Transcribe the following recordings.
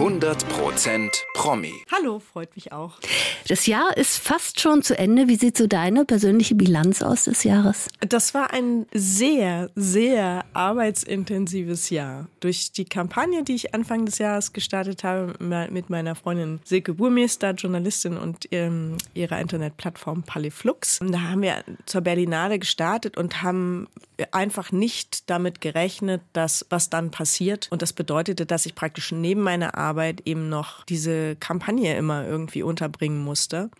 100% Promi. Hallo, freut mich auch. Das Jahr ist fast schon zu Ende. Wie sieht so deine persönliche Bilanz aus des Jahres? Das war ein sehr, sehr arbeitsintensives Jahr. Durch die Kampagne, die ich Anfang des Jahres gestartet habe mit meiner Freundin Silke Burmeister, Journalistin und ähm, ihrer Internetplattform Paliflux. Da haben wir zur Berlinale gestartet und haben einfach nicht damit gerechnet, dass was dann passiert. Und das bedeutete, dass ich praktisch neben meiner Arbeit Arbeit eben noch diese Kampagne immer irgendwie unterbringen musste.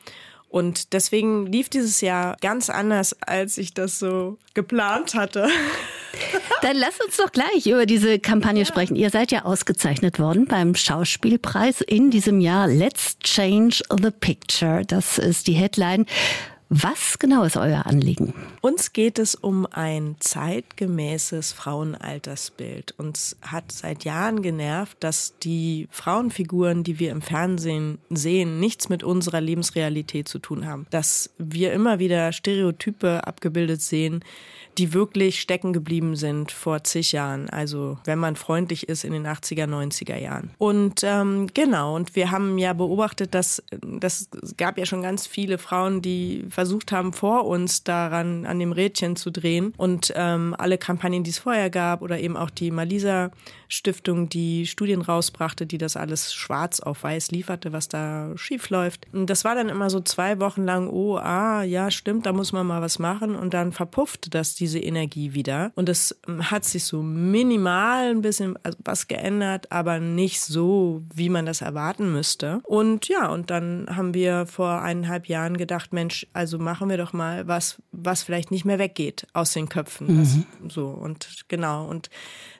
Und deswegen lief dieses Jahr ganz anders, als ich das so geplant hatte. Dann lass uns doch gleich über diese Kampagne ja. sprechen. Ihr seid ja ausgezeichnet worden beim Schauspielpreis in diesem Jahr. Let's Change the Picture. Das ist die Headline. Was genau ist euer Anliegen? Uns geht es um ein zeitgemäßes Frauenaltersbild. Uns hat seit Jahren genervt, dass die Frauenfiguren, die wir im Fernsehen sehen, nichts mit unserer Lebensrealität zu tun haben. Dass wir immer wieder Stereotype abgebildet sehen, die wirklich stecken geblieben sind vor zig Jahren. Also wenn man freundlich ist in den 80er, 90er Jahren. Und ähm, genau, und wir haben ja beobachtet, dass das gab ja schon ganz viele Frauen, die versucht haben, vor uns daran an dem Rädchen zu drehen. Und ähm, alle Kampagnen, die es vorher gab, oder eben auch die Malisa Stiftung, die Studien rausbrachte, die das alles schwarz auf weiß lieferte, was da schief läuft. Das war dann immer so zwei Wochen lang, oh, ah, ja, stimmt, da muss man mal was machen. Und dann verpuffte das diese Energie wieder. Und es ähm, hat sich so minimal ein bisschen was geändert, aber nicht so, wie man das erwarten müsste. Und ja, und dann haben wir vor eineinhalb Jahren gedacht, Mensch, also machen wir doch mal was, was vielleicht nicht mehr weggeht aus den Köpfen. Mhm. Das, so und genau. Und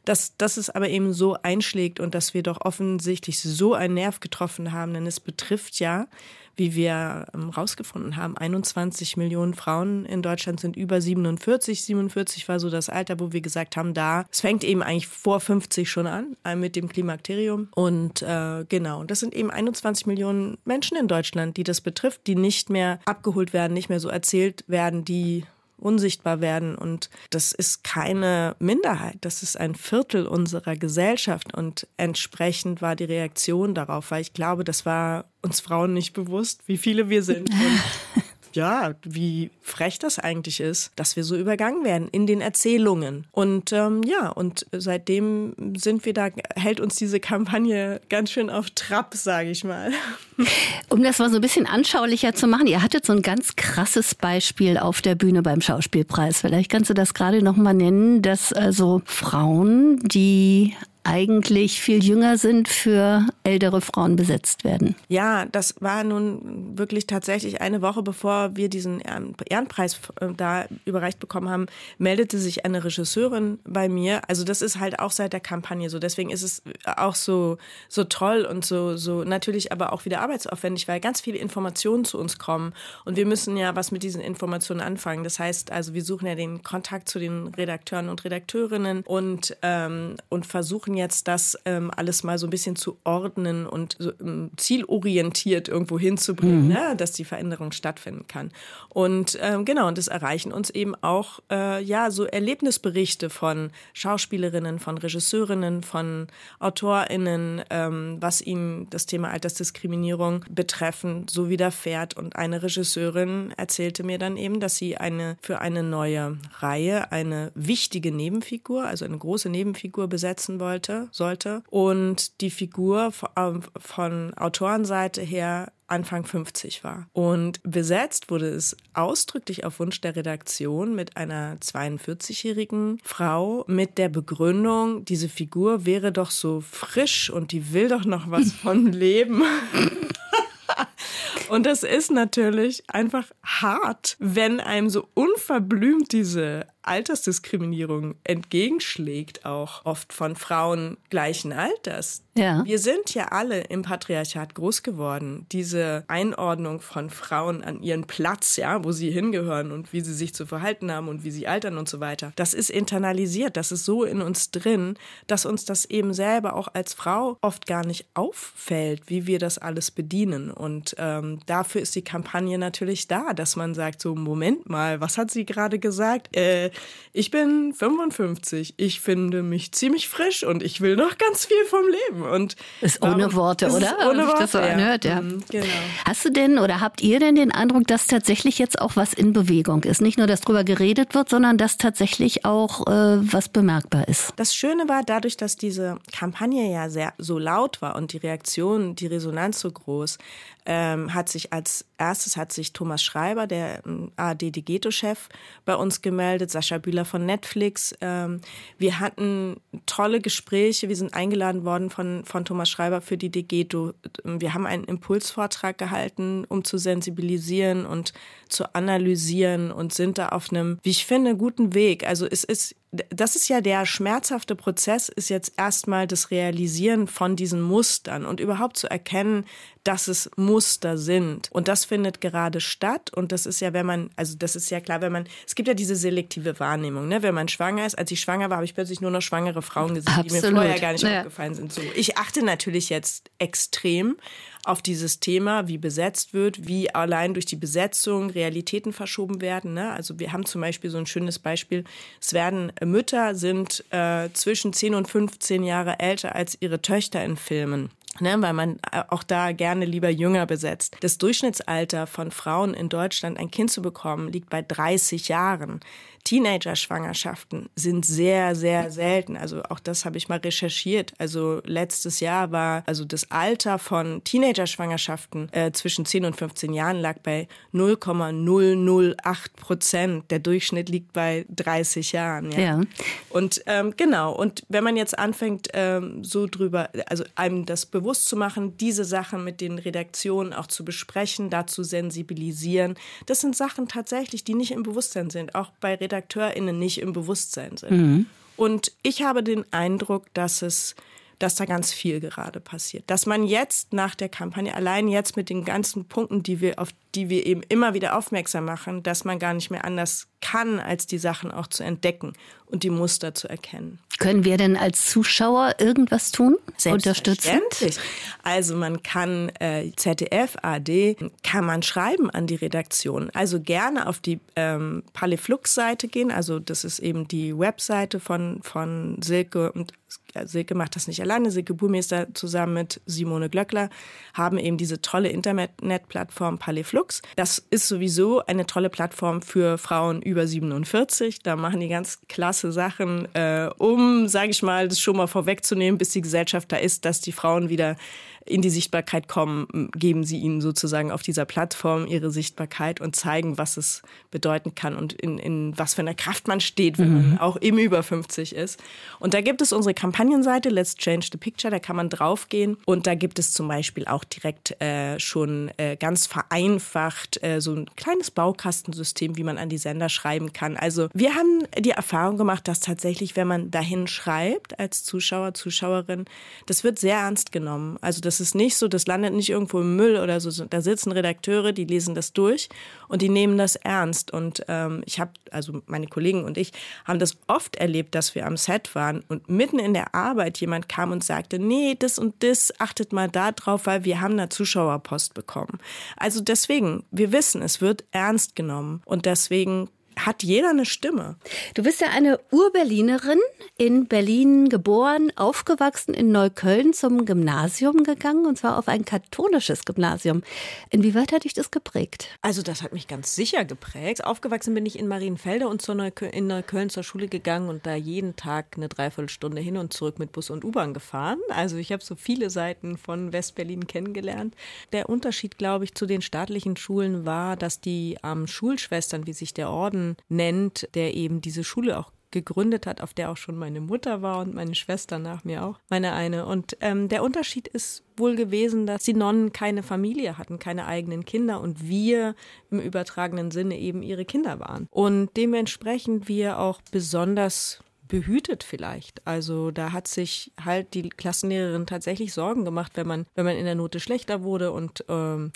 dass, dass es aber eben so einschlägt und dass wir doch offensichtlich so einen Nerv getroffen haben, denn es betrifft ja, wie wir ähm, rausgefunden haben, 21 Millionen Frauen in Deutschland sind über 47. 47 war so das Alter, wo wir gesagt haben, da, es fängt eben eigentlich vor 50 schon an äh, mit dem Klimakterium. Und äh, genau, das sind eben 21 Millionen Menschen in Deutschland, die das betrifft, die nicht mehr abgeholt werden, nicht mehr so erzählt werden, die unsichtbar werden. Und das ist keine Minderheit, das ist ein Viertel unserer Gesellschaft. Und entsprechend war die Reaktion darauf, weil ich glaube, das war uns Frauen nicht bewusst, wie viele wir sind. Und ja, wie frech das eigentlich ist, dass wir so übergangen werden in den Erzählungen. Und ähm, ja, und seitdem sind wir da, hält uns diese Kampagne ganz schön auf Trab, sage ich mal. Um das mal so ein bisschen anschaulicher zu machen, ihr hattet so ein ganz krasses Beispiel auf der Bühne beim Schauspielpreis. Vielleicht kannst du das gerade noch mal nennen, dass also Frauen, die eigentlich viel jünger sind, für ältere Frauen besetzt werden. Ja, das war nun wirklich tatsächlich eine Woche bevor wir diesen Ehrenpreis äh, da überreicht bekommen haben, meldete sich eine Regisseurin bei mir. Also das ist halt auch seit der Kampagne so. Deswegen ist es auch so, so toll und so, so natürlich aber auch wieder arbeitsaufwendig, weil ganz viele Informationen zu uns kommen und wir müssen ja was mit diesen Informationen anfangen. Das heißt also, wir suchen ja den Kontakt zu den Redakteuren und Redakteurinnen und, ähm, und versuchen jetzt das ähm, alles mal so ein bisschen zu ordnen und so, ähm, zielorientiert irgendwo hinzubringen, mhm. ne, dass die Veränderung stattfinden kann. Und ähm, genau, und das erreichen uns eben auch äh, ja so Erlebnisberichte von Schauspielerinnen, von Regisseurinnen, von AutorInnen, ähm, was ihnen das Thema Altersdiskriminierung betreffend so widerfährt. Und eine Regisseurin erzählte mir dann eben, dass sie eine für eine neue Reihe eine wichtige Nebenfigur, also eine große Nebenfigur besetzen wollte sollte, sollte. Und die Figur ähm, von Autorenseite her Anfang 50 war. Und besetzt wurde es ausdrücklich auf Wunsch der Redaktion mit einer 42-jährigen Frau mit der Begründung, diese Figur wäre doch so frisch und die will doch noch was von Leben. Und das ist natürlich einfach hart, wenn einem so unverblümt diese Altersdiskriminierung entgegenschlägt, auch oft von Frauen gleichen Alters. Ja. Wir sind ja alle im Patriarchat groß geworden. Diese Einordnung von Frauen an ihren Platz, ja, wo sie hingehören und wie sie sich zu verhalten haben und wie sie altern und so weiter. Das ist internalisiert, das ist so in uns drin, dass uns das eben selber auch als Frau oft gar nicht auffällt, wie wir das alles bedienen. Und ähm, dafür ist die Kampagne natürlich da, dass man sagt, so Moment mal, was hat sie gerade gesagt? Äh, weil ich bin 55. Ich finde mich ziemlich frisch und ich will noch ganz viel vom Leben. Und ist ohne Worte, oder? Ohne Worte, das so anhört, ja. Mhm, genau. Hast du denn oder habt ihr denn den Eindruck, dass tatsächlich jetzt auch was in Bewegung ist? Nicht nur, dass drüber geredet wird, sondern dass tatsächlich auch äh, was bemerkbar ist? Das Schöne war, dadurch, dass diese Kampagne ja sehr so laut war und die Reaktion, die Resonanz so groß, ähm, hat sich als erstes hat sich Thomas Schreiber, der ähm, AD-Digeto-Chef, bei uns gemeldet, Sascha Bühler von Netflix. Ähm, wir hatten tolle Gespräche. Wir sind eingeladen worden von, von Thomas Schreiber für die Digeto. Wir haben einen Impulsvortrag gehalten, um zu sensibilisieren und zu analysieren und sind da auf einem, wie ich finde, guten Weg. Also es ist das ist ja der schmerzhafte Prozess, ist jetzt erstmal das Realisieren von diesen Mustern und überhaupt zu erkennen, dass es Muster sind. Und das findet gerade statt. Und das ist ja, wenn man, also das ist ja klar, wenn man, es gibt ja diese selektive Wahrnehmung, ne? Wenn man schwanger ist, als ich schwanger war, habe ich plötzlich nur noch schwangere Frauen gesehen, Absolut. die mir vorher gar nicht ja. aufgefallen sind. So, ich achte natürlich jetzt extrem auf dieses Thema, wie besetzt wird, wie allein durch die Besetzung Realitäten verschoben werden. Ne? Also wir haben zum Beispiel so ein schönes Beispiel. Es werden äh, Mütter sind äh, zwischen 10 und 15 Jahre älter als ihre Töchter in Filmen. Ne, weil man auch da gerne lieber jünger besetzt. Das Durchschnittsalter von Frauen in Deutschland, ein Kind zu bekommen, liegt bei 30 Jahren. Teenager-Schwangerschaften sind sehr, sehr selten. Also auch das habe ich mal recherchiert. Also letztes Jahr war, also das Alter von Teenager-Schwangerschaften äh, zwischen 10 und 15 Jahren lag bei 0,008 Prozent. Der Durchschnitt liegt bei 30 Jahren. Ja. ja. Und ähm, genau, und wenn man jetzt anfängt, ähm, so drüber, also einem das bewusst zu machen, diese Sachen mit den Redaktionen auch zu besprechen, dazu sensibilisieren, das sind Sachen tatsächlich, die nicht im Bewusstsein sind. Auch bei Redaktionen RedakteurInnen nicht im Bewusstsein sind. Mhm. Und ich habe den Eindruck, dass es dass da ganz viel gerade passiert. Dass man jetzt nach der Kampagne, allein jetzt mit den ganzen Punkten, die wir auf die wir eben immer wieder aufmerksam machen, dass man gar nicht mehr anders kann, als die Sachen auch zu entdecken und die Muster zu erkennen. Können wir denn als Zuschauer irgendwas tun? Unterstützen? Also man kann äh, ZDF, AD, kann man schreiben an die Redaktion. Also gerne auf die ähm, Paliflux-Seite gehen. Also das ist eben die Webseite von, von Silke und Silke macht das nicht alleine. Silke Burmeister zusammen mit Simone Glöckler haben eben diese tolle Internetplattform Paliflux Flux. Das ist sowieso eine tolle Plattform für Frauen über 47. Da machen die ganz klasse Sachen, äh, um, sage ich mal, das schon mal vorwegzunehmen, bis die Gesellschaft da ist, dass die Frauen wieder in die Sichtbarkeit kommen, geben sie ihnen sozusagen auf dieser Plattform ihre Sichtbarkeit und zeigen, was es bedeuten kann und in, in was für einer Kraft man steht, wenn mhm. man auch im über 50 ist. Und da gibt es unsere Kampagnenseite Let's Change the Picture, da kann man draufgehen und da gibt es zum Beispiel auch direkt äh, schon äh, ganz vereinfacht äh, so ein kleines Baukastensystem, wie man an die Sender schreiben kann. Also wir haben die Erfahrung gemacht, dass tatsächlich, wenn man dahin schreibt als Zuschauer, Zuschauerin, das wird sehr ernst genommen. Also das ist nicht so, das landet nicht irgendwo im Müll oder so. Da sitzen Redakteure, die lesen das durch und die nehmen das ernst. Und ähm, ich habe, also meine Kollegen und ich haben das oft erlebt, dass wir am Set waren und mitten in der Arbeit jemand kam und sagte, nee, das und das, achtet mal da drauf, weil wir haben da Zuschauerpost bekommen. Also deswegen, wir wissen, es wird ernst genommen und deswegen hat jeder eine Stimme. Du bist ja eine Urberlinerin, in Berlin geboren, aufgewachsen, in Neukölln zum Gymnasium gegangen und zwar auf ein katholisches Gymnasium. Inwieweit hat dich das geprägt? Also das hat mich ganz sicher geprägt. Aufgewachsen bin ich in Marienfelde und zur Neukölln, in Neukölln zur Schule gegangen und da jeden Tag eine Dreiviertelstunde hin und zurück mit Bus und U-Bahn gefahren. Also ich habe so viele Seiten von Westberlin kennengelernt. Der Unterschied, glaube ich, zu den staatlichen Schulen war, dass die ähm, Schulschwestern, wie sich der Orden nennt, der eben diese Schule auch gegründet hat, auf der auch schon meine Mutter war und meine Schwester nach mir auch, meine eine. Und ähm, der Unterschied ist wohl gewesen, dass die Nonnen keine Familie hatten, keine eigenen Kinder und wir im übertragenen Sinne eben ihre Kinder waren. Und dementsprechend wir auch besonders behütet vielleicht. Also da hat sich halt die Klassenlehrerin tatsächlich Sorgen gemacht, wenn man, wenn man in der Note schlechter wurde und ähm,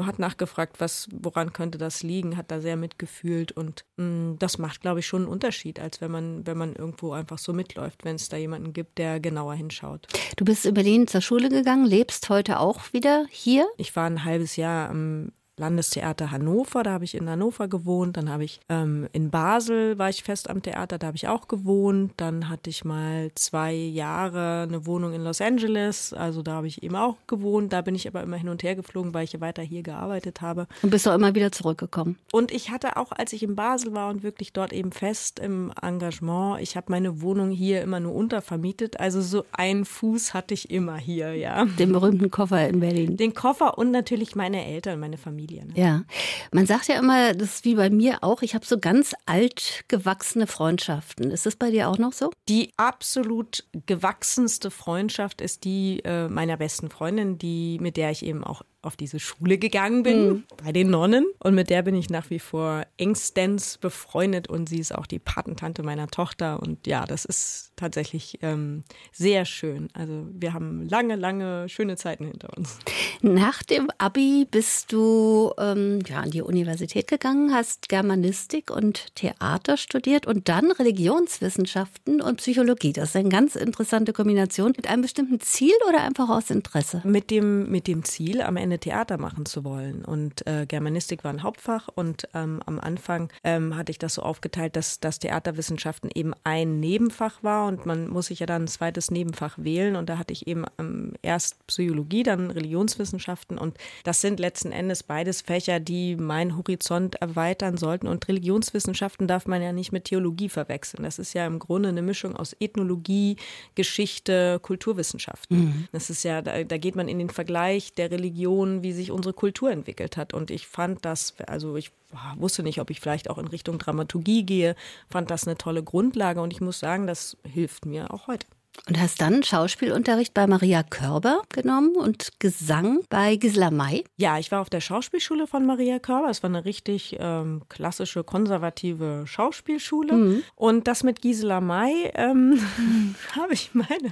hat nachgefragt, was, woran könnte das liegen, hat da sehr mitgefühlt und mh, mm, das macht, glaube ich, schon einen Unterschied, als wenn man, wenn man irgendwo einfach so mitläuft, wenn es da jemanden gibt, der genauer hinschaut. Du bist in Berlin zur Schule gegangen, lebst heute auch wieder hier? Ich war ein halbes Jahr am Landestheater Hannover, da habe ich in Hannover gewohnt. Dann habe ich ähm, in Basel, war ich fest am Theater, da habe ich auch gewohnt. Dann hatte ich mal zwei Jahre eine Wohnung in Los Angeles, also da habe ich eben auch gewohnt. Da bin ich aber immer hin und her geflogen, weil ich ja weiter hier gearbeitet habe. Und bist du immer wieder zurückgekommen? Und ich hatte auch, als ich in Basel war und wirklich dort eben fest im Engagement, ich habe meine Wohnung hier immer nur untervermietet. Also so einen Fuß hatte ich immer hier, ja. Den berühmten Koffer in Berlin. Den Koffer und natürlich meine Eltern, meine Familie. Ne? Ja, man sagt ja immer, das ist wie bei mir auch, ich habe so ganz alt gewachsene Freundschaften. Ist das bei dir auch noch so? Die absolut gewachsenste Freundschaft ist die äh, meiner besten Freundin, die mit der ich eben auch auf diese Schule gegangen bin, mhm. bei den Nonnen. Und mit der bin ich nach wie vor engstens befreundet und sie ist auch die Patentante meiner Tochter. Und ja, das ist tatsächlich ähm, sehr schön. Also wir haben lange, lange schöne Zeiten hinter uns. Nach dem Abi bist du ähm, ja, an die Universität gegangen, hast Germanistik und Theater studiert und dann Religionswissenschaften und Psychologie. Das ist eine ganz interessante Kombination. Mit einem bestimmten Ziel oder einfach aus Interesse? Mit dem, mit dem Ziel, am Ende Theater machen zu wollen. Und äh, Germanistik war ein Hauptfach und ähm, am Anfang ähm, hatte ich das so aufgeteilt, dass das Theaterwissenschaften eben ein Nebenfach war und man muss sich ja dann ein zweites Nebenfach wählen. Und da hatte ich eben ähm, erst Psychologie, dann Religionswissenschaften und das sind letzten Endes beides Fächer, die meinen Horizont erweitern sollten. Und Religionswissenschaften darf man ja nicht mit Theologie verwechseln. Das ist ja im Grunde eine Mischung aus Ethnologie, Geschichte, Kulturwissenschaften. Mhm. Das ist ja, da, da geht man in den Vergleich der Religion, wie sich unsere Kultur entwickelt hat. Und ich fand das, also ich wusste nicht, ob ich vielleicht auch in Richtung Dramaturgie gehe, fand das eine tolle Grundlage und ich muss sagen, das hilft mir auch heute. Und hast dann Schauspielunterricht bei Maria Körber genommen und Gesang bei Gisela May? Ja, ich war auf der Schauspielschule von Maria Körber. Es war eine richtig ähm, klassische, konservative Schauspielschule. Mhm. Und das mit Gisela May ähm, habe ich meine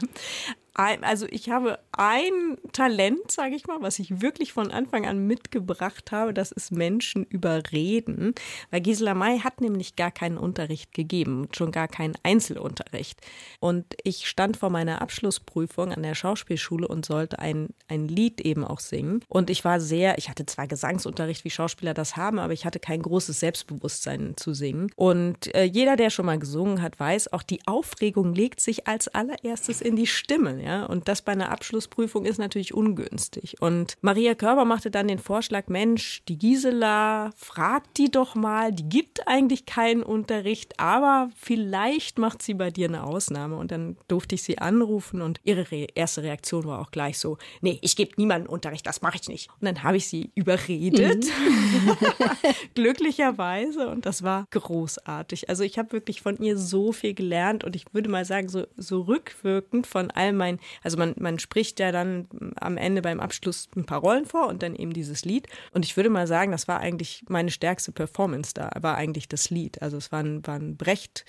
also ich habe ein Talent, sage ich mal, was ich wirklich von Anfang an mitgebracht habe, das ist Menschen überreden. Weil Gisela May hat nämlich gar keinen Unterricht gegeben, schon gar keinen Einzelunterricht. Und ich stand vor meiner Abschlussprüfung an der Schauspielschule und sollte ein, ein Lied eben auch singen. Und ich war sehr, ich hatte zwar Gesangsunterricht, wie Schauspieler das haben, aber ich hatte kein großes Selbstbewusstsein zu singen. Und äh, jeder, der schon mal gesungen hat, weiß, auch die Aufregung legt sich als allererstes in die Stimme. Ja? Und das bei einer Abschlussprüfung ist natürlich ungünstig. Und Maria Körber machte dann den Vorschlag, Mensch, die Gisela, frag die doch mal, die gibt eigentlich keinen Unterricht, aber vielleicht macht sie bei dir eine Ausnahme. Und dann durfte ich sie anrufen und ihre Re erste Reaktion war auch gleich so, nee, ich gebe niemanden Unterricht, das mache ich nicht. Und dann habe ich sie überredet, mhm. glücklicherweise. Und das war großartig. Also ich habe wirklich von ihr so viel gelernt und ich würde mal sagen, so, so rückwirkend von all meinen ein, also man, man spricht ja dann am Ende beim Abschluss ein paar Rollen vor und dann eben dieses Lied. Und ich würde mal sagen, das war eigentlich meine stärkste Performance da, war eigentlich das Lied. Also es war ein, war ein Brecht.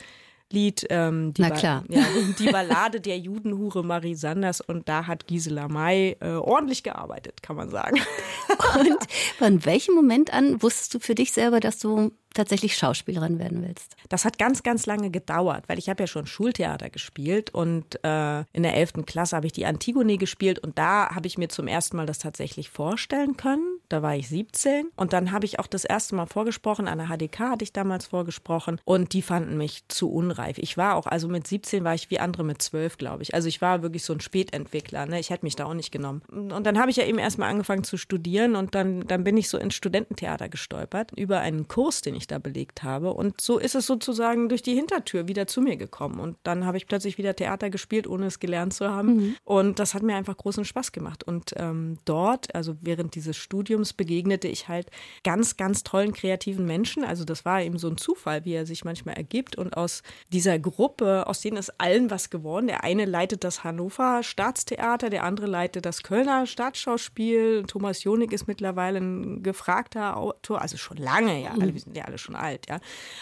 Lied, ähm, die, Na klar. ja, die Ballade der Judenhure Marie Sanders und da hat Gisela May äh, ordentlich gearbeitet, kann man sagen. Und von welchem Moment an wusstest du für dich selber, dass du tatsächlich Schauspielerin werden willst? Das hat ganz, ganz lange gedauert, weil ich habe ja schon Schultheater gespielt und äh, in der 11. Klasse habe ich die Antigone gespielt und da habe ich mir zum ersten Mal das tatsächlich vorstellen können. Da war ich 17 und dann habe ich auch das erste Mal vorgesprochen, an der HDK hatte ich damals vorgesprochen und die fanden mich zu unreif. Ich war auch, also mit 17 war ich wie andere mit 12, glaube ich. Also ich war wirklich so ein Spätentwickler, ne? ich hätte mich da auch nicht genommen. Und dann habe ich ja eben erstmal angefangen zu studieren und dann, dann bin ich so ins Studententheater gestolpert über einen Kurs, den ich da belegt habe. Und so ist es sozusagen durch die Hintertür wieder zu mir gekommen. Und dann habe ich plötzlich wieder Theater gespielt, ohne es gelernt zu haben. Mhm. Und das hat mir einfach großen Spaß gemacht. Und ähm, dort, also während dieses Studiums, begegnete ich halt ganz, ganz tollen kreativen Menschen. Also das war eben so ein Zufall, wie er sich manchmal ergibt. Und aus dieser Gruppe, aus denen ist allen was geworden. Der eine leitet das Hannover Staatstheater, der andere leitet das Kölner Staatsschauspiel. Thomas Jonig ist mittlerweile ein gefragter Autor, also schon lange, ja, alle, wir sind ja alle schon alt, ja.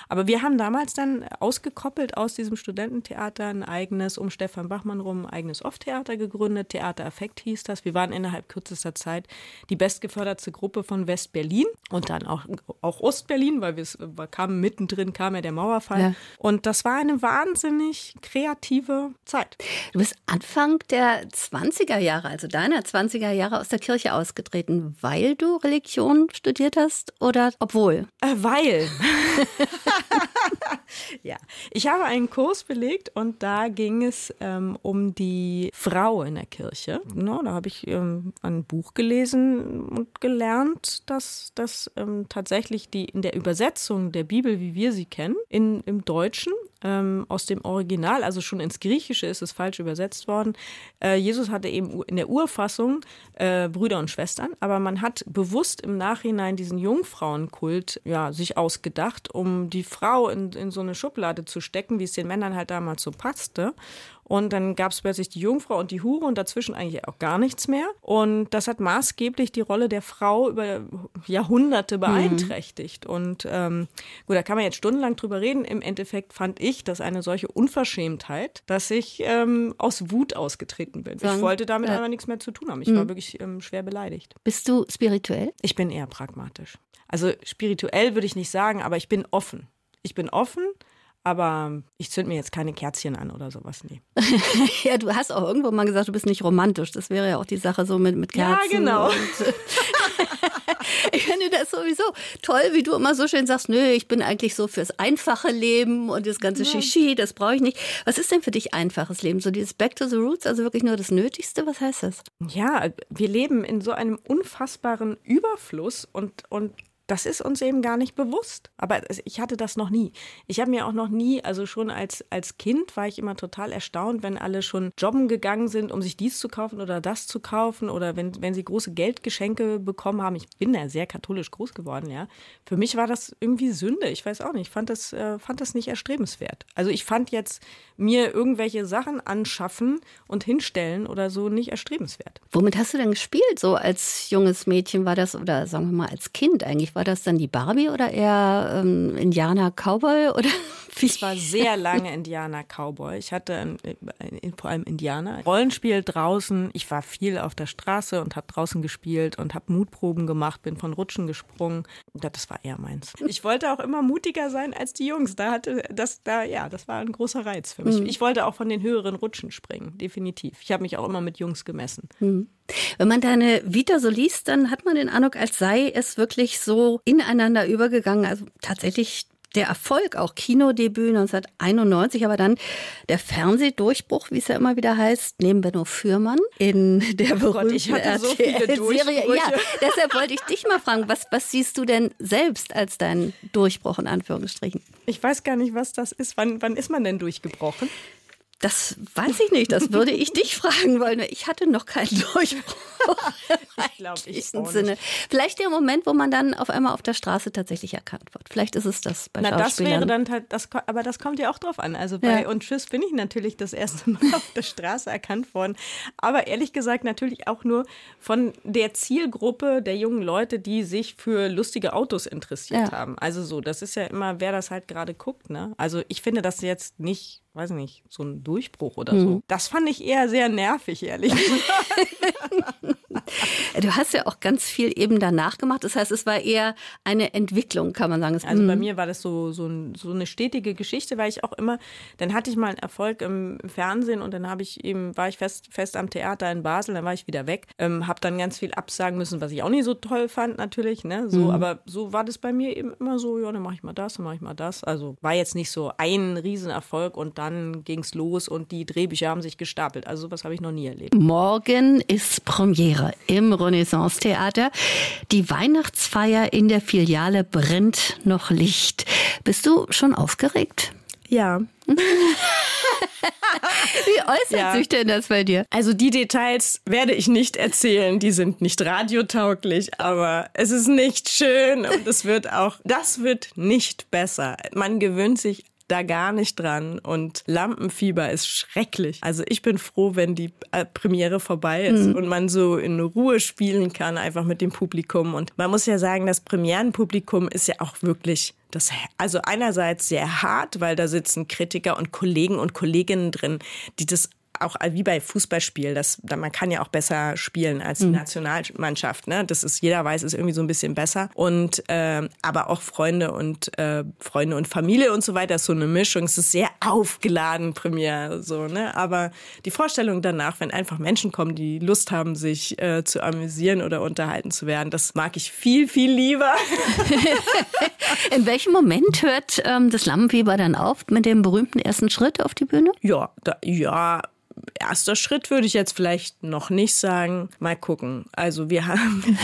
Aber wir haben damals dann ausgekoppelt aus diesem Studententheater ein eigenes, um Stefan Bachmann rum, ein eigenes Off-Theater gegründet. Theater Effekt hieß das. Wir waren innerhalb kürzester Zeit die bestgefördertste krasse Gruppe von West-Berlin und dann auch, auch Ost-Berlin, weil wir kamen mittendrin, kam ja der Mauerfall. Ja. Und das war eine wahnsinnig kreative Zeit. Du bist Anfang der 20er Jahre, also deiner 20er Jahre aus der Kirche ausgetreten, weil du Religion studiert hast oder obwohl? Äh, weil. ja, ich habe einen Kurs belegt und da ging es ähm, um die Frau in der Kirche. No, da habe ich ähm, ein Buch gelesen und gelernt, dass das ähm, tatsächlich die in der Übersetzung der Bibel, wie wir sie kennen, in, im Deutschen ähm, aus dem Original, also schon ins Griechische ist es falsch übersetzt worden. Äh, Jesus hatte eben in der Urfassung äh, Brüder und Schwestern, aber man hat bewusst im Nachhinein diesen Jungfrauenkult ja, sich ausgedacht, um die Frau in, in so eine Schublade zu stecken, wie es den Männern halt damals so passte. Und dann gab es plötzlich die Jungfrau und die Hure und dazwischen eigentlich auch gar nichts mehr. Und das hat maßgeblich die Rolle der Frau über Jahrhunderte beeinträchtigt. Mhm. Und ähm, gut, da kann man jetzt stundenlang drüber reden. Im Endeffekt fand ich das eine solche Unverschämtheit, dass ich ähm, aus Wut ausgetreten bin. Sagen, ich wollte damit ja. aber nichts mehr zu tun haben. Ich mhm. war wirklich ähm, schwer beleidigt. Bist du spirituell? Ich bin eher pragmatisch. Also spirituell würde ich nicht sagen, aber ich bin offen. Ich bin offen aber ich zünd mir jetzt keine Kerzchen an oder sowas, nee. ja, du hast auch irgendwo mal gesagt, du bist nicht romantisch. Das wäre ja auch die Sache so mit, mit Kerzen. Ja, genau. ich finde das sowieso toll, wie du immer so schön sagst, nö, ich bin eigentlich so fürs einfache Leben und das ganze ja. Shishi, das brauche ich nicht. Was ist denn für dich einfaches Leben? So dieses Back to the Roots, also wirklich nur das Nötigste? Was heißt das? Ja, wir leben in so einem unfassbaren Überfluss und, und das ist uns eben gar nicht bewusst. Aber ich hatte das noch nie. Ich habe mir auch noch nie, also schon als, als Kind war ich immer total erstaunt, wenn alle schon jobben gegangen sind, um sich dies zu kaufen oder das zu kaufen oder wenn, wenn sie große Geldgeschenke bekommen haben. Ich bin ja sehr katholisch groß geworden, ja. Für mich war das irgendwie Sünde. Ich weiß auch nicht. Ich fand das, äh, fand das nicht erstrebenswert. Also ich fand jetzt mir irgendwelche Sachen anschaffen und hinstellen oder so nicht erstrebenswert. Womit hast du denn gespielt? So als junges Mädchen war das oder sagen wir mal als Kind eigentlich? War das dann die Barbie oder eher ähm, Indianer Cowboy oder wie? Es war sehr lange Indianer Cowboy. Ich hatte ein, ein, vor allem Indianer Rollenspiel draußen. Ich war viel auf der Straße und habe draußen gespielt und habe Mutproben gemacht, bin von Rutschen gesprungen. Das war eher meins. Ich wollte auch immer mutiger sein als die Jungs. Da hatte das da ja, das war ein großer Reiz für mich. Mhm. Ich wollte auch von den höheren Rutschen springen, definitiv. Ich habe mich auch immer mit Jungs gemessen. Mhm. Wenn man deine Vita so liest, dann hat man den Eindruck, als sei es wirklich so ineinander übergegangen. Also tatsächlich der Erfolg, auch Kinodebüt 1991, aber dann der Fernsehdurchbruch, wie es ja immer wieder heißt, neben Benno Fürmann in der berühmten oh Gott, ich hatte so viele Serie. Ja, deshalb wollte ich dich mal fragen, was, was siehst du denn selbst als deinen Durchbruch in Anführungsstrichen? Ich weiß gar nicht, was das ist. Wann, wann ist man denn durchgebrochen? Das weiß ich nicht, das würde ich dich fragen wollen. Ich hatte noch keinen Durchbruch. ich glaube, ich auch Sinne. Vielleicht der Moment, wo man dann auf einmal auf der Straße tatsächlich erkannt wird. Vielleicht ist es das bei Na, das wäre dann halt, das, aber das kommt ja auch drauf an. Also bei ja. Und Tschüss bin ich natürlich das erste Mal auf der Straße erkannt worden. Aber ehrlich gesagt natürlich auch nur von der Zielgruppe der jungen Leute, die sich für lustige Autos interessiert ja. haben. Also so, das ist ja immer, wer das halt gerade guckt. Ne? Also ich finde das jetzt nicht weiß nicht, so ein Durchbruch oder so. Mhm. Das fand ich eher sehr nervig, ehrlich gesagt. du hast ja auch ganz viel eben danach gemacht. Das heißt, es war eher eine Entwicklung, kann man sagen. Also bei mhm. mir war das so, so, ein, so, eine stetige Geschichte, weil ich auch immer, dann hatte ich mal einen Erfolg im Fernsehen und dann habe ich eben, war ich fest, fest am Theater in Basel, dann war ich wieder weg, ähm, habe dann ganz viel absagen müssen, was ich auch nicht so toll fand natürlich, ne? So, mhm. aber so war das bei mir eben immer so, ja, dann mache ich mal das, dann mache ich mal das. Also war jetzt nicht so ein Riesenerfolg und dann ging es los und die Drehbücher haben sich gestapelt. Also sowas habe ich noch nie erlebt. Morgen ist Premiere im Renaissance Theater. Die Weihnachtsfeier in der Filiale brennt noch Licht. Bist du schon aufgeregt? Ja. Wie äußert ja. sich denn das bei dir? Also die Details werde ich nicht erzählen, die sind nicht radiotauglich, aber es ist nicht schön und es wird auch, das wird nicht besser. Man gewöhnt sich da gar nicht dran und Lampenfieber ist schrecklich. Also ich bin froh, wenn die äh, Premiere vorbei ist mhm. und man so in Ruhe spielen kann, einfach mit dem Publikum. Und man muss ja sagen, das Premierenpublikum ist ja auch wirklich das, also einerseits sehr hart, weil da sitzen Kritiker und Kollegen und Kolleginnen drin, die das auch wie bei Fußballspiel, das, man kann ja auch besser spielen als die mhm. Nationalmannschaft. Ne? Das ist, jeder weiß, ist irgendwie so ein bisschen besser. Und äh, aber auch Freunde und äh, Freunde und Familie und so weiter ist so eine Mischung. Es ist sehr aufgeladen, Premiere. So, ne? Aber die Vorstellung danach, wenn einfach Menschen kommen, die Lust haben, sich äh, zu amüsieren oder unterhalten zu werden, das mag ich viel, viel lieber. In welchem Moment hört ähm, das Lampenfieber dann auf mit dem berühmten ersten Schritt auf die Bühne? Ja, da, ja, erster Schritt würde ich jetzt vielleicht noch nicht sagen. Mal gucken. Also wir haben,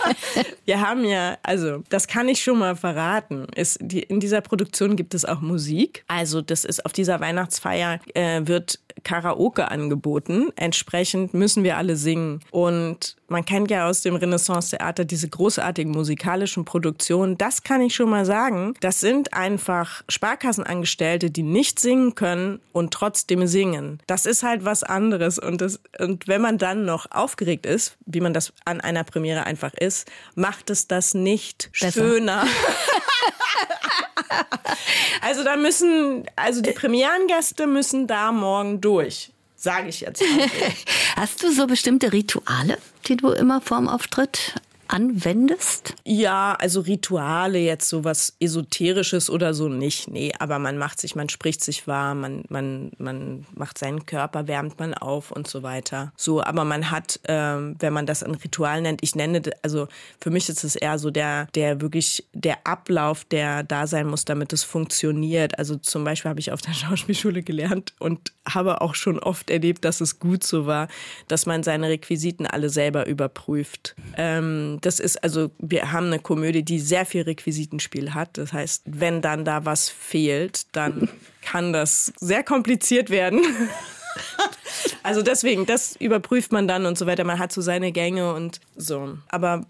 wir haben ja, also das kann ich schon mal verraten. Ist die, in dieser Produktion gibt es auch Musik. Also das ist auf dieser Weihnachtsfeier äh, wird Karaoke angeboten. Entsprechend müssen wir alle singen. Und man kennt ja aus dem Renaissance-Theater diese großartigen musikalischen Produktionen. Das kann ich schon mal sagen. Das sind einfach Sparkassenangestellte, die nicht singen können und trotzdem singen. Das ist halt was anderes. Und, das, und wenn man dann noch aufgeregt ist, wie man das an einer Premiere einfach ist, macht es das nicht Besser. schöner. also da müssen, also die Premierengäste müssen da morgen durch. Sage ich jetzt. Hast du so bestimmte Rituale, die du immer vorm Auftritt anwendest? Ja, also Rituale, jetzt so was Esoterisches oder so nicht. Nee, aber man macht sich, man spricht sich warm, man, man, man macht seinen Körper, wärmt man auf und so weiter. So, aber man hat, ähm, wenn man das ein Ritual nennt, ich nenne, also für mich ist es eher so der, der wirklich, der Ablauf, der da sein muss, damit es funktioniert. Also zum Beispiel habe ich auf der Schauspielschule gelernt und habe auch schon oft erlebt, dass es gut so war, dass man seine Requisiten alle selber überprüft. Ähm, das ist also, wir haben eine Komödie, die sehr viel Requisitenspiel hat. Das heißt, wenn dann da was fehlt, dann kann das sehr kompliziert werden. also deswegen, das überprüft man dann und so weiter. Man hat so seine Gänge und so. Aber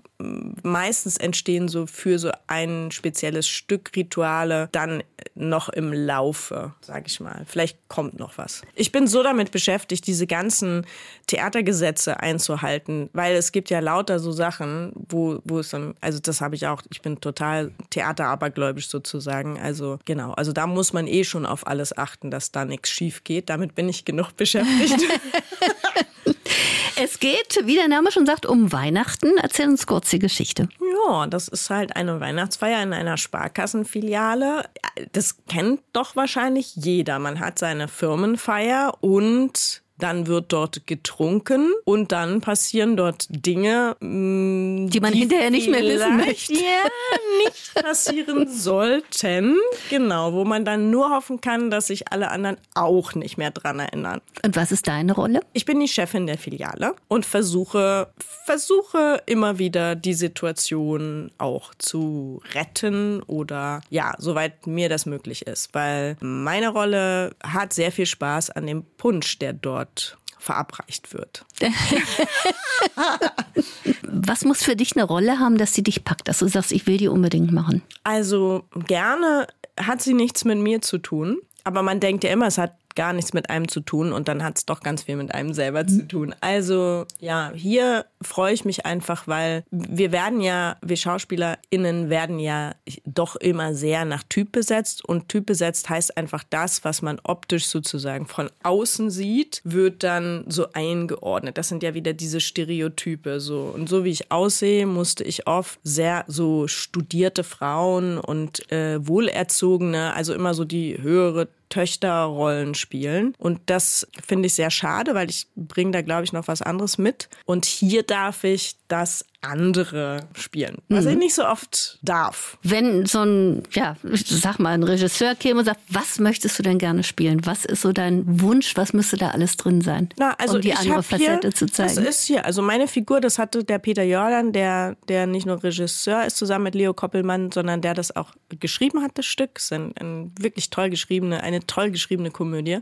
meistens entstehen so für so ein spezielles Stück Rituale dann noch im Laufe, sag ich mal. Vielleicht kommt noch was. Ich bin so damit beschäftigt, diese ganzen Theatergesetze einzuhalten, weil es gibt ja lauter so Sachen, wo, wo es dann, also das habe ich auch, ich bin total theaterabergläubisch sozusagen. Also genau, also da muss man eh schon auf alles achten, dass da nichts schief geht. Damit bin ich genug beschäftigt. Es geht, wie der Name schon sagt, um Weihnachten. Erzähl uns kurz die Geschichte. Ja, das ist halt eine Weihnachtsfeier in einer Sparkassenfiliale. Das kennt doch wahrscheinlich jeder. Man hat seine Firmenfeier und dann wird dort getrunken und dann passieren dort Dinge, mm, die man die hinterher nicht mehr wissen möchte. Ja, nicht passieren sollten. Genau, wo man dann nur hoffen kann, dass sich alle anderen auch nicht mehr dran erinnern. Und was ist deine Rolle? Ich bin die Chefin der Filiale und versuche, versuche immer wieder die Situation auch zu retten oder ja, soweit mir das möglich ist, weil meine Rolle hat sehr viel Spaß an dem Punsch, der dort verabreicht wird. Was muss für dich eine Rolle haben, dass sie dich packt, dass du sagst, ich will die unbedingt machen? Also gerne hat sie nichts mit mir zu tun. Aber man denkt ja immer, es hat gar nichts mit einem zu tun und dann hat es doch ganz viel mit einem selber zu tun. Also ja, hier freue ich mich einfach, weil wir werden ja, wir SchauspielerInnen werden ja doch immer sehr nach Typ besetzt und Typ besetzt heißt einfach das, was man optisch sozusagen von außen sieht, wird dann so eingeordnet. Das sind ja wieder diese Stereotype so und so wie ich aussehe, musste ich oft sehr so studierte Frauen und äh, wohlerzogene, also immer so die höhere Töchterrollen spielen. Und das finde ich sehr schade, weil ich bringe da, glaube ich, noch was anderes mit. Und hier darf ich das andere spielen, was mhm. ich nicht so oft darf. Wenn so ein, ja, sag mal, ein Regisseur käme und sagt, was möchtest du denn gerne spielen? Was ist so dein Wunsch? Was müsste da alles drin sein, Na, also um die andere Facette hier, zu zeigen? Das ist hier, also meine Figur, das hatte der Peter Jordan, der, der nicht nur Regisseur ist zusammen mit Leo Koppelmann, sondern der das auch geschrieben hat, das Stück. Es ist ein, ein wirklich toll geschriebene, eine toll geschriebene Komödie.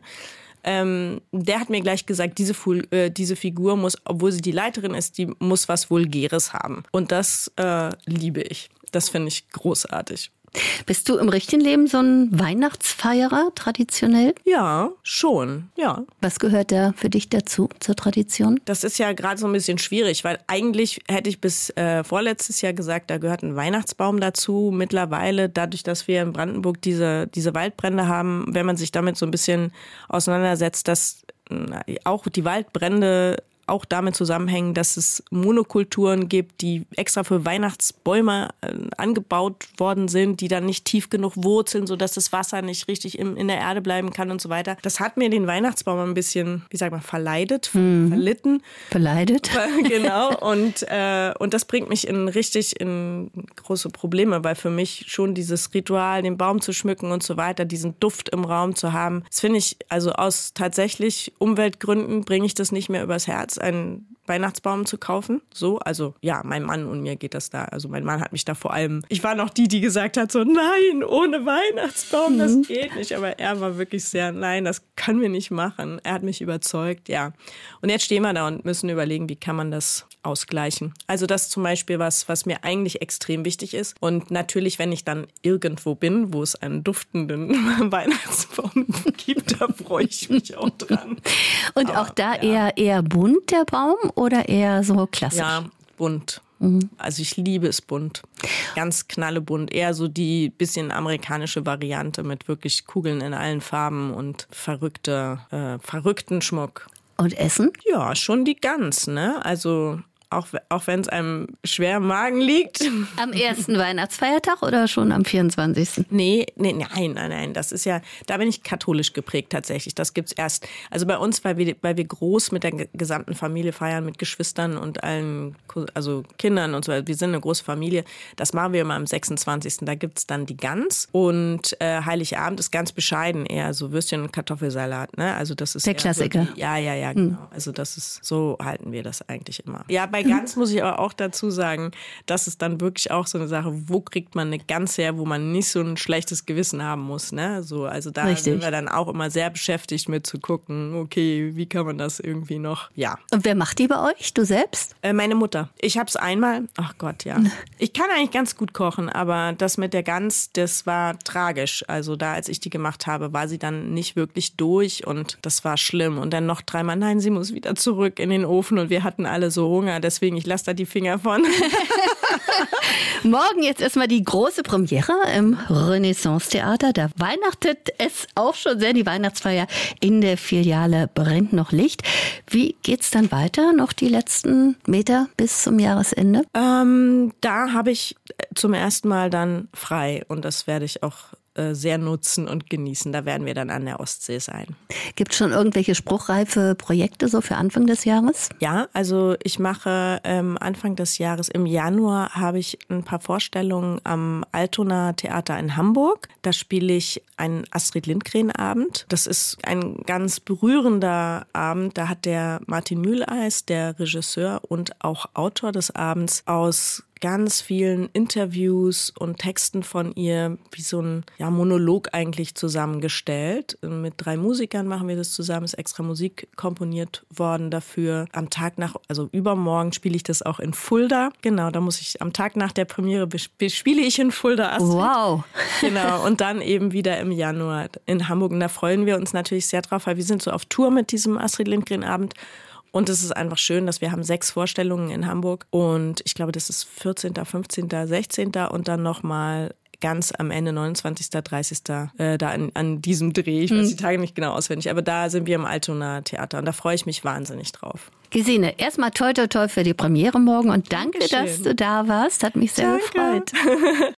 Ähm, der hat mir gleich gesagt, diese, äh, diese Figur muss, obwohl sie die Leiterin ist, die muss was Vulgäres haben. Und das äh, liebe ich. Das finde ich großartig. Bist du im richtigen Leben so ein Weihnachtsfeierer traditionell? Ja, schon, ja. Was gehört da für dich dazu, zur Tradition? Das ist ja gerade so ein bisschen schwierig, weil eigentlich hätte ich bis äh, vorletztes Jahr gesagt, da gehört ein Weihnachtsbaum dazu. Mittlerweile, dadurch, dass wir in Brandenburg diese, diese Waldbrände haben, wenn man sich damit so ein bisschen auseinandersetzt, dass auch die Waldbrände auch damit zusammenhängen, dass es Monokulturen gibt, die extra für Weihnachtsbäume äh, angebaut worden sind, die dann nicht tief genug wurzeln, sodass das Wasser nicht richtig im, in der Erde bleiben kann und so weiter. Das hat mir den Weihnachtsbaum ein bisschen, wie sagt man, verleidet, mhm. verlitten. Verleidet. genau. Und, äh, und das bringt mich in richtig in große Probleme, weil für mich schon dieses Ritual, den Baum zu schmücken und so weiter, diesen Duft im Raum zu haben, das finde ich, also aus tatsächlich Umweltgründen bringe ich das nicht mehr übers Herz einen Weihnachtsbaum zu kaufen. So, also ja, mein Mann und mir geht das da. Also mein Mann hat mich da vor allem, ich war noch die, die gesagt hat, so nein, ohne Weihnachtsbaum, das mhm. geht nicht. Aber er war wirklich sehr, nein, das können wir nicht machen. Er hat mich überzeugt, ja. Und jetzt stehen wir da und müssen überlegen, wie kann man das ausgleichen. Also das ist zum Beispiel was, was mir eigentlich extrem wichtig ist. Und natürlich, wenn ich dann irgendwo bin, wo es einen duftenden Weihnachtsbaum gibt, da freue ich mich auch dran. Und Aber, auch da ja. eher, eher bunt der Baum oder eher so klassisch? Ja, bunt. Mhm. Also ich liebe es bunt. Ganz knallebunt. Eher so die bisschen amerikanische Variante mit wirklich Kugeln in allen Farben und verrückte, äh, verrückten Schmuck. Und Essen? Ja, schon die Gans, ne? Also auch, auch wenn es einem schwer im Magen liegt. Am ersten Weihnachtsfeiertag oder schon am 24.? Nee, nee, nein, nein, nein. Das ist ja, da bin ich katholisch geprägt tatsächlich. Das gibt's erst. Also bei uns, weil wir, weil wir groß mit der gesamten Familie feiern, mit Geschwistern und allen, also Kindern und so weiter. Wir sind eine große Familie. Das machen wir immer am 26. Da gibt's dann die Gans. Und äh, Heiligabend ist ganz bescheiden, eher so Würstchen und Kartoffelsalat. Ne? Also das ist der Klassiker. So die, ja, ja, ja, genau. Hm. Also das ist, so halten wir das eigentlich immer. Ja, bei bei Gans muss ich aber auch dazu sagen, das ist dann wirklich auch so eine Sache, wo kriegt man eine Gans her, wo man nicht so ein schlechtes Gewissen haben muss. Ne? So, also da Richtig. sind wir dann auch immer sehr beschäftigt mit zu gucken, okay, wie kann man das irgendwie noch, ja. Und wer macht die bei euch? Du selbst? Äh, meine Mutter. Ich habe es einmal, ach Gott, ja. Ich kann eigentlich ganz gut kochen, aber das mit der Gans, das war tragisch. Also da, als ich die gemacht habe, war sie dann nicht wirklich durch und das war schlimm. Und dann noch dreimal, nein, sie muss wieder zurück in den Ofen und wir hatten alle so Hunger deswegen ich lasse da die Finger von. Morgen jetzt erstmal die große Premiere im Renaissance-Theater. Da weihnachtet es auch schon sehr. Die Weihnachtsfeier in der Filiale brennt noch Licht. Wie geht's dann weiter? Noch die letzten Meter bis zum Jahresende? Ähm, da habe ich zum ersten Mal dann frei und das werde ich auch sehr nutzen und genießen. Da werden wir dann an der Ostsee sein. Gibt es schon irgendwelche spruchreife Projekte so für Anfang des Jahres? Ja, also ich mache ähm, Anfang des Jahres im Januar habe ich ein paar Vorstellungen am Altona Theater in Hamburg. Da spiele ich einen Astrid Lindgren Abend. Das ist ein ganz berührender Abend. Da hat der Martin Mühleis, der Regisseur und auch Autor des Abends, aus ganz vielen Interviews und Texten von ihr wie so ein ja, Monolog eigentlich zusammengestellt. Mit drei Musikern machen wir das zusammen, ist extra Musik komponiert worden dafür. Am Tag nach, also übermorgen spiele ich das auch in Fulda. Genau, da muss ich am Tag nach der Premiere spiele ich in Fulda. Astrid. Wow. Genau, und dann eben wieder im Januar in Hamburg. Und da freuen wir uns natürlich sehr drauf, weil wir sind so auf Tour mit diesem Astrid Lindgren Abend. Und es ist einfach schön, dass wir haben sechs Vorstellungen in Hamburg und ich glaube, das ist 14., 15., 16. und dann nochmal ganz am Ende, 29., 30. Äh, da an, an diesem Dreh. Ich weiß mhm. die Tage nicht genau auswendig, aber da sind wir im Altona Theater und da freue ich mich wahnsinnig drauf. Gesine, erstmal toi toi toi für die Premiere morgen und danke, Dankeschön. dass du da warst. Hat mich sehr danke. gefreut.